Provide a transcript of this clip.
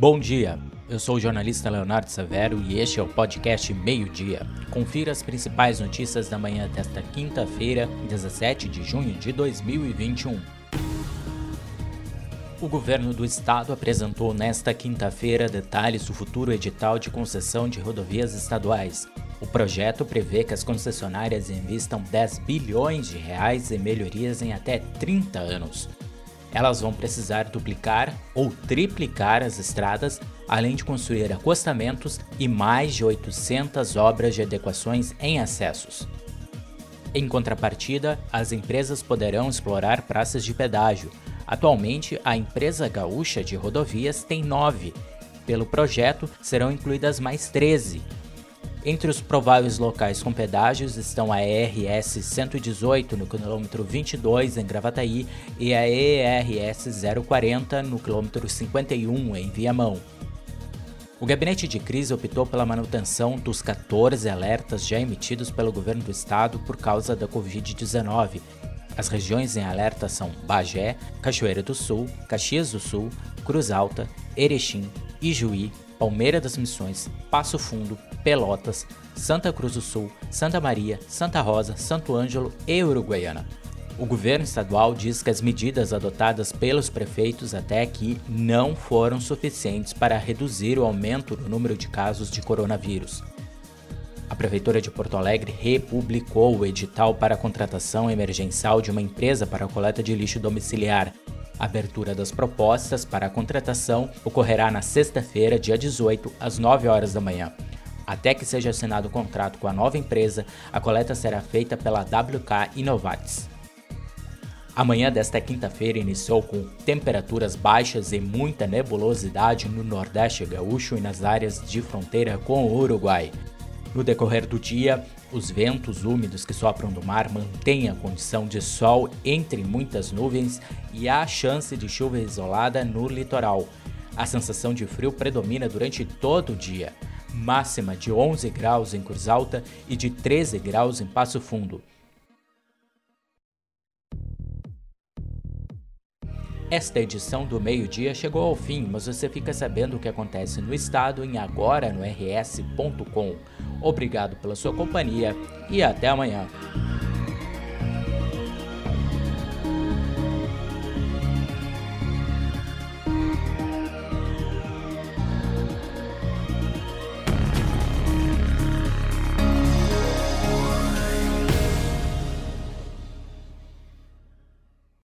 Bom dia, eu sou o jornalista Leonardo Severo e este é o podcast Meio Dia. Confira as principais notícias da manhã desta quinta-feira, 17 de junho de 2021. O governo do estado apresentou nesta quinta-feira detalhes do futuro edital de concessão de rodovias estaduais. O projeto prevê que as concessionárias investam 10 bilhões de reais em melhorias em até 30 anos. Elas vão precisar duplicar ou triplicar as estradas, além de construir acostamentos e mais de 800 obras de adequações em acessos. Em contrapartida, as empresas poderão explorar praças de pedágio. Atualmente, a empresa gaúcha de rodovias tem nove. Pelo projeto, serão incluídas mais 13, entre os prováveis locais com pedágios estão a ERS 118 no quilômetro 22 em Gravataí e a ERS 040 no quilômetro 51 em Viamão. O gabinete de crise optou pela manutenção dos 14 alertas já emitidos pelo governo do estado por causa da Covid-19. As regiões em alerta são Bagé, Cachoeira do Sul, Caxias do Sul, Cruz Alta, Erechim, Ijuí, Palmeira das Missões, Passo Fundo, Pelotas, Santa Cruz do Sul, Santa Maria, Santa Rosa, Santo Ângelo e Uruguaiana. O governo estadual diz que as medidas adotadas pelos prefeitos até aqui não foram suficientes para reduzir o aumento no número de casos de coronavírus. A Prefeitura de Porto Alegre republicou o edital para a contratação emergencial de uma empresa para a coleta de lixo domiciliar, a abertura das propostas para a contratação ocorrerá na sexta-feira, dia 18, às 9 horas da manhã. Até que seja assinado o contrato com a nova empresa, a coleta será feita pela WK Innovates. A manhã desta quinta-feira iniciou com temperaturas baixas e muita nebulosidade no Nordeste gaúcho e nas áreas de fronteira com o Uruguai. No decorrer do dia, os ventos úmidos que sopram do mar mantêm a condição de sol entre muitas nuvens e há chance de chuva isolada no litoral. A sensação de frio predomina durante todo o dia, máxima de 11 graus em Cruz Alta e de 13 graus em Passo Fundo. Esta edição do meio-dia chegou ao fim, mas você fica sabendo o que acontece no estado em agora no rs.com. Obrigado pela sua companhia e até amanhã.